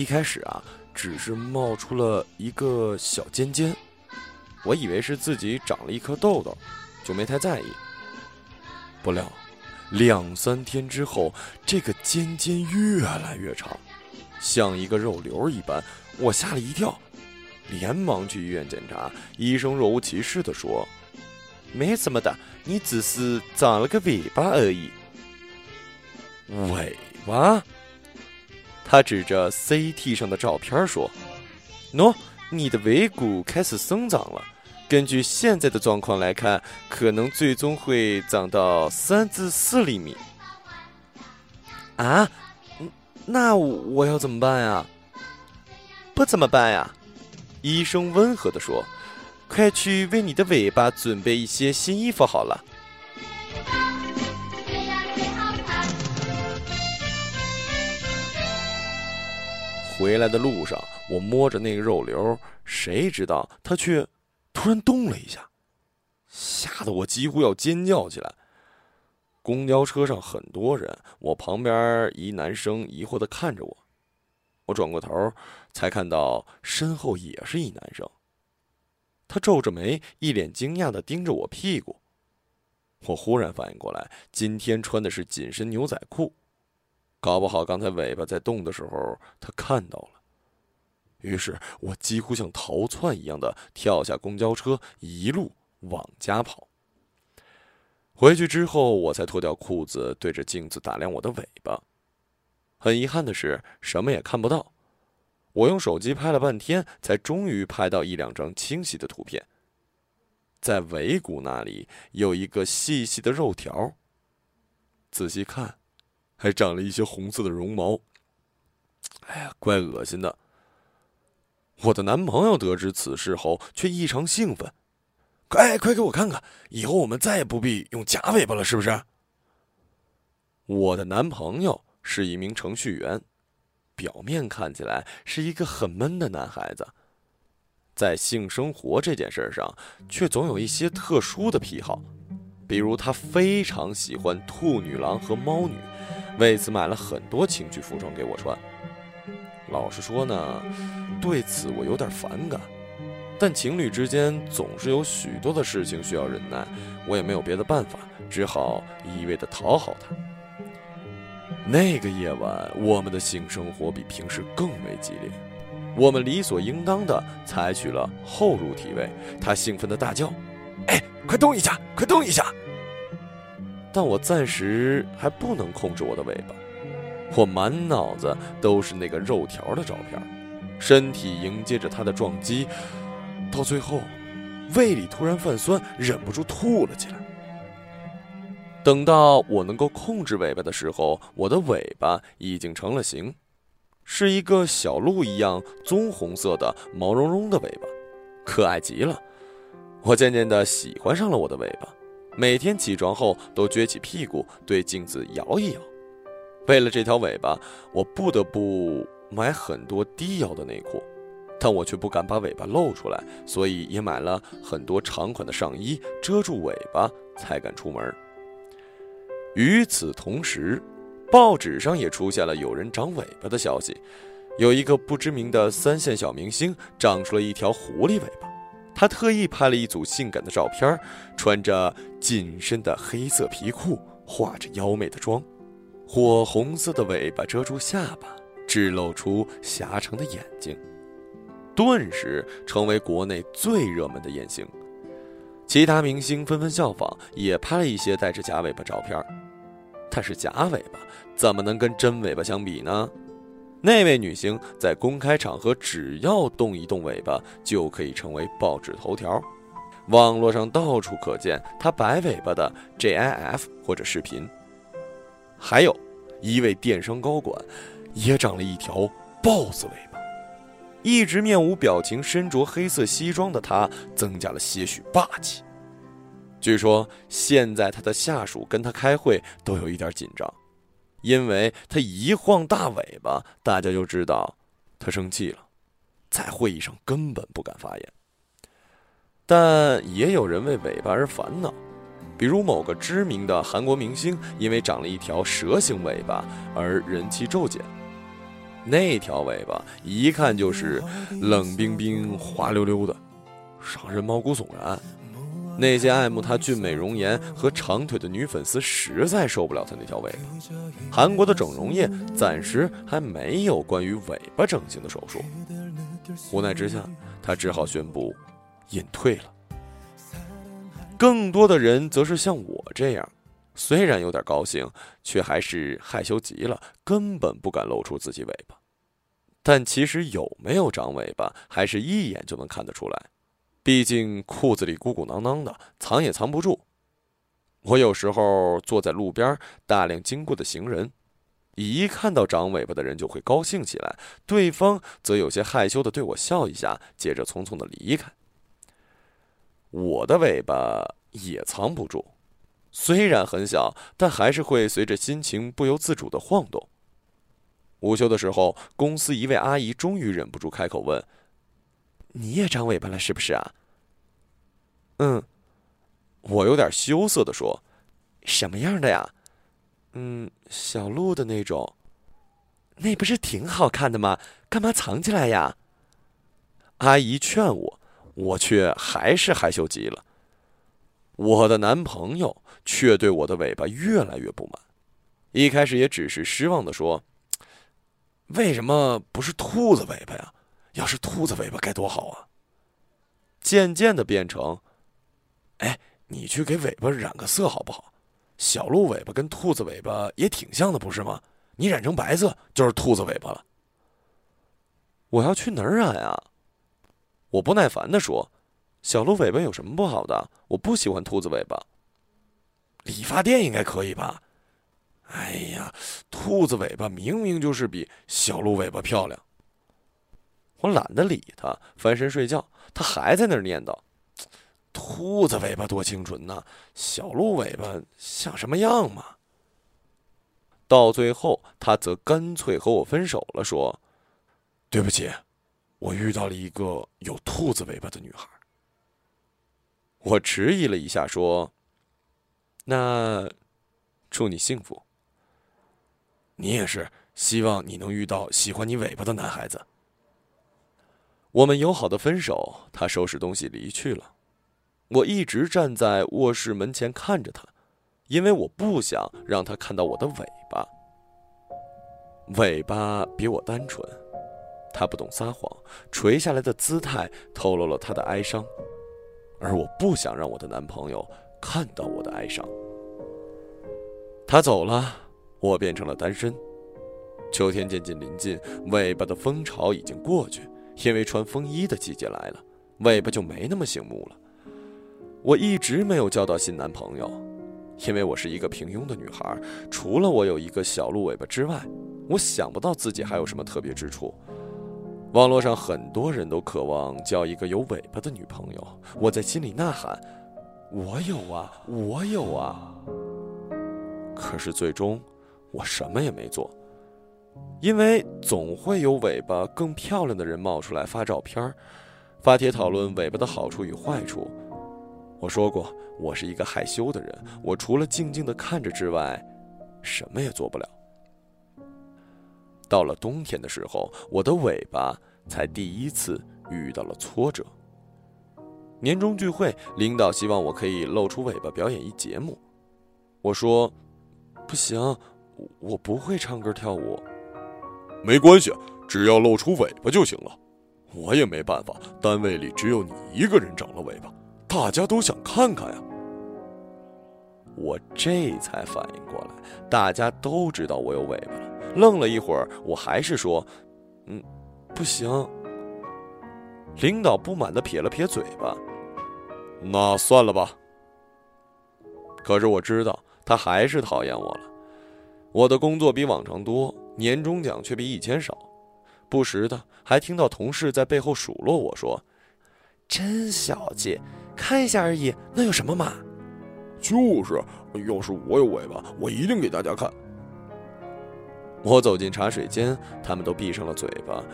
一开始啊，只是冒出了一个小尖尖，我以为是自己长了一颗痘痘，就没太在意。不料，两三天之后，这个尖尖越来越长，像一个肉瘤一般，我吓了一跳，连忙去医院检查。医生若无其事地说：“没什么的，你只是长了个尾巴而已。”尾巴？他指着 CT 上的照片说：“喏，你的尾骨开始生长了。”根据现在的状况来看，可能最终会长到三至四厘米。啊，那我要怎么办呀？不怎么办呀？医生温和的说：“快去为你的尾巴准备一些新衣服好了。”回来的路上，我摸着那个肉瘤，谁知道它却……突然动了一下，吓得我几乎要尖叫起来。公交车上很多人，我旁边一男生疑惑的看着我，我转过头才看到身后也是一男生。他皱着眉，一脸惊讶的盯着我屁股。我忽然反应过来，今天穿的是紧身牛仔裤，搞不好刚才尾巴在动的时候他看到了。于是我几乎像逃窜一样的跳下公交车，一路往家跑。回去之后，我才脱掉裤子，对着镜子打量我的尾巴。很遗憾的是，什么也看不到。我用手机拍了半天，才终于拍到一两张清晰的图片。在尾骨那里有一个细细的肉条，仔细看，还长了一些红色的绒毛。哎呀，怪恶心的。我的男朋友得知此事后，却异常兴奋。哎，快给我看看！以后我们再也不必用假尾巴了，是不是？我的男朋友是一名程序员，表面看起来是一个很闷的男孩子，在性生活这件事上，却总有一些特殊的癖好。比如，他非常喜欢兔女郎和猫女，为此买了很多情趣服装给我穿。老实说呢，对此我有点反感，但情侣之间总是有许多的事情需要忍耐，我也没有别的办法，只好一味的讨好他。那个夜晚，我们的性生活比平时更为激烈，我们理所应当的采取了后入体位。他兴奋的大叫：“哎，快动一下，快动一下！”但我暂时还不能控制我的尾巴。我满脑子都是那个肉条的照片，身体迎接着它的撞击，到最后，胃里突然泛酸，忍不住吐了起来。等到我能够控制尾巴的时候，我的尾巴已经成了形，是一个小鹿一样棕红色的毛茸茸的尾巴，可爱极了。我渐渐的喜欢上了我的尾巴，每天起床后都撅起屁股对镜子摇一摇。为了这条尾巴，我不得不买很多低腰的内裤，但我却不敢把尾巴露出来，所以也买了很多长款的上衣遮住尾巴，才敢出门。与此同时，报纸上也出现了有人长尾巴的消息，有一个不知名的三线小明星长出了一条狐狸尾巴，他特意拍了一组性感的照片，穿着紧身的黑色皮裤，化着妖媚的妆。火红色的尾巴遮住下巴，只露出狭长的眼睛，顿时成为国内最热门的艳星。其他明星纷纷效仿，也拍了一些带着假尾巴照片。但是假尾巴怎么能跟真尾巴相比呢？那位女星在公开场合只要动一动尾巴，就可以成为报纸头条，网络上到处可见她摆尾巴的 GIF 或者视频。还有，一位电商高管，也长了一条豹子尾巴。一直面无表情、身着黑色西装的他，增加了些许霸气。据说现在他的下属跟他开会都有一点紧张，因为他一晃大尾巴，大家就知道他生气了，在会议上根本不敢发言。但也有人为尾巴而烦恼。比如某个知名的韩国明星因为长了一条蛇形尾巴而人气骤减。那条尾巴一看就是冷冰冰、滑溜溜的，让人毛骨悚然。那些爱慕她俊美容颜和长腿的女粉丝实在受不了她那条尾巴。韩国的整容业暂时还没有关于尾巴整形的手术，无奈之下，她只好宣布隐退了。更多的人则是像我这样，虽然有点高兴，却还是害羞极了，根本不敢露出自己尾巴。但其实有没有长尾巴，还是一眼就能看得出来。毕竟裤子里鼓鼓囊囊的，藏也藏不住。我有时候坐在路边，大量经过的行人，一看到长尾巴的人就会高兴起来，对方则有些害羞的对我笑一下，接着匆匆的离开。我的尾巴也藏不住，虽然很小，但还是会随着心情不由自主的晃动。午休的时候，公司一位阿姨终于忍不住开口问。你也长尾巴了是不是啊？嗯，我有点羞涩的说：“什么样的呀？”嗯，小鹿的那种。那不是挺好看的吗？干嘛藏起来呀？阿姨劝我，我却还是害羞极了。我的男朋友却对我的尾巴越来越不满，一开始也只是失望的说：“为什么不是兔子尾巴呀？”要是兔子尾巴该多好啊！渐渐的变成，哎，你去给尾巴染个色好不好？小鹿尾巴跟兔子尾巴也挺像的，不是吗？你染成白色就是兔子尾巴了。我要去哪儿染啊？我不耐烦的说：“小鹿尾巴有什么不好的？我不喜欢兔子尾巴。理发店应该可以吧？哎呀，兔子尾巴明明就是比小鹿尾巴漂亮。”我懒得理他，翻身睡觉。他还在那儿念叨：“兔子尾巴多清纯呐，小鹿尾巴像什么样嘛？”到最后，他则干脆和我分手了，说：“对不起，我遇到了一个有兔子尾巴的女孩。”我迟疑了一下，说：“那祝你幸福。你也是，希望你能遇到喜欢你尾巴的男孩子。”我们友好的分手，他收拾东西离去了。我一直站在卧室门前看着他，因为我不想让他看到我的尾巴。尾巴比我单纯，他不懂撒谎，垂下来的姿态透露了他的哀伤，而我不想让我的男朋友看到我的哀伤。他走了，我变成了单身。秋天渐渐临近，尾巴的风潮已经过去。因为穿风衣的季节来了，尾巴就没那么醒目了。我一直没有交到新男朋友，因为我是一个平庸的女孩。除了我有一个小鹿尾巴之外，我想不到自己还有什么特别之处。网络上很多人都渴望交一个有尾巴的女朋友，我在心里呐喊：“我有啊，我有啊！”可是最终，我什么也没做。因为总会有尾巴更漂亮的人冒出来发照片发帖讨论尾巴的好处与坏处。我说过，我是一个害羞的人，我除了静静的看着之外，什么也做不了。到了冬天的时候，我的尾巴才第一次遇到了挫折。年终聚会，领导希望我可以露出尾巴表演一节目，我说，不行，我不会唱歌跳舞。没关系，只要露出尾巴就行了。我也没办法，单位里只有你一个人长了尾巴，大家都想看看呀。我这才反应过来，大家都知道我有尾巴了。愣了一会儿，我还是说：“嗯，不行。”领导不满的撇了撇嘴巴：“那算了吧。”可是我知道，他还是讨厌我了。我的工作比往常多。年终奖却比以前少，不时的还听到同事在背后数落我说：“真小气，看一下而已，那有什么嘛？”就是，要是我有尾巴，我一定给大家看。我走进茶水间，他们都闭上了嘴巴，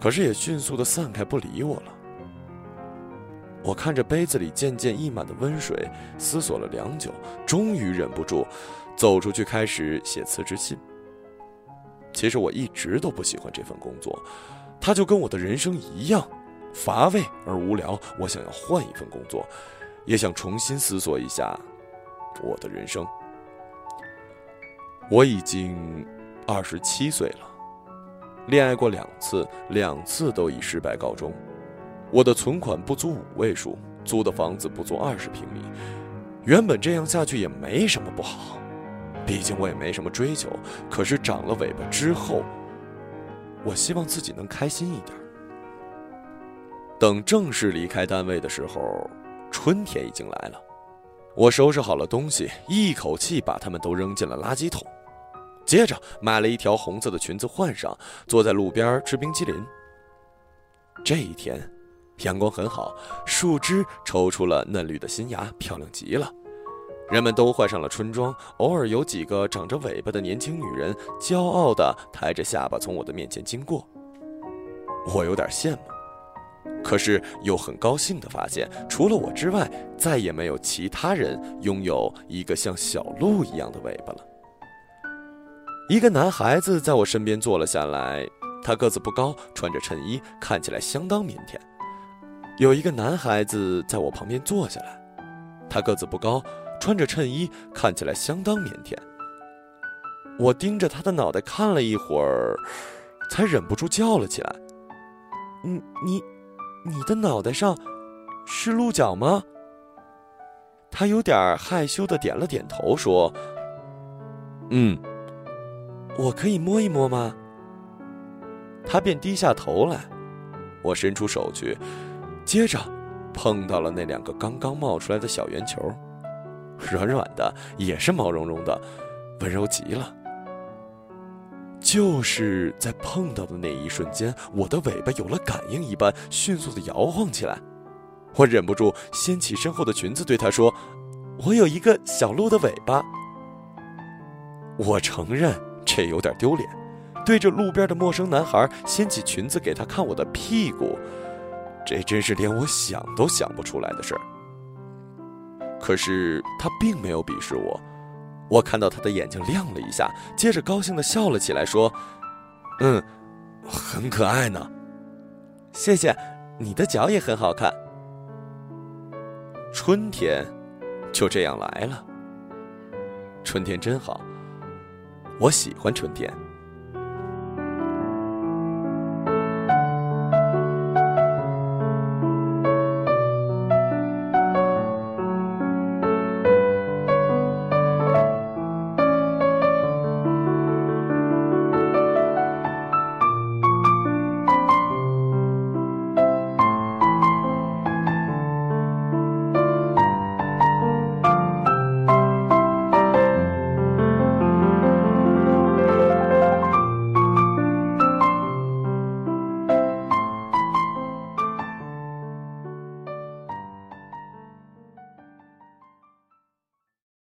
可是也迅速的散开，不理我了。我看着杯子里渐渐溢满的温水，思索了良久，终于忍不住，走出去开始写辞职信。其实我一直都不喜欢这份工作，它就跟我的人生一样，乏味而无聊。我想要换一份工作，也想重新思索一下我的人生。我已经二十七岁了，恋爱过两次，两次都以失败告终。我的存款不足五位数，租的房子不足二十平米，原本这样下去也没什么不好，毕竟我也没什么追求。可是长了尾巴之后，我希望自己能开心一点。等正式离开单位的时候，春天已经来了。我收拾好了东西，一口气把它们都扔进了垃圾桶，接着买了一条红色的裙子换上，坐在路边吃冰淇淋。这一天。阳光很好，树枝抽出了嫩绿的新芽，漂亮极了。人们都换上了春装，偶尔有几个长着尾巴的年轻女人，骄傲地抬着下巴从我的面前经过。我有点羡慕，可是又很高兴地发现，除了我之外，再也没有其他人拥有一个像小鹿一样的尾巴了。一个男孩子在我身边坐了下来，他个子不高，穿着衬衣，看起来相当腼腆。有一个男孩子在我旁边坐下来，他个子不高，穿着衬衣，看起来相当腼腆。我盯着他的脑袋看了一会儿，才忍不住叫了起来：“你你，你的脑袋上是鹿角吗？”他有点害羞的点了点头，说：“嗯，我可以摸一摸吗？”他便低下头来，我伸出手去。接着，碰到了那两个刚刚冒出来的小圆球，软软的，也是毛茸茸的，温柔极了。就是在碰到的那一瞬间，我的尾巴有了感应一般，迅速的摇晃起来。我忍不住掀起身后的裙子，对他说：“我有一个小鹿的尾巴。”我承认这有点丢脸，对着路边的陌生男孩掀起裙子给他看我的屁股。这真是连我想都想不出来的事儿。可是他并没有鄙视我，我看到他的眼睛亮了一下，接着高兴的笑了起来，说：“嗯，很可爱呢。谢谢，你的脚也很好看。”春天就这样来了。春天真好，我喜欢春天。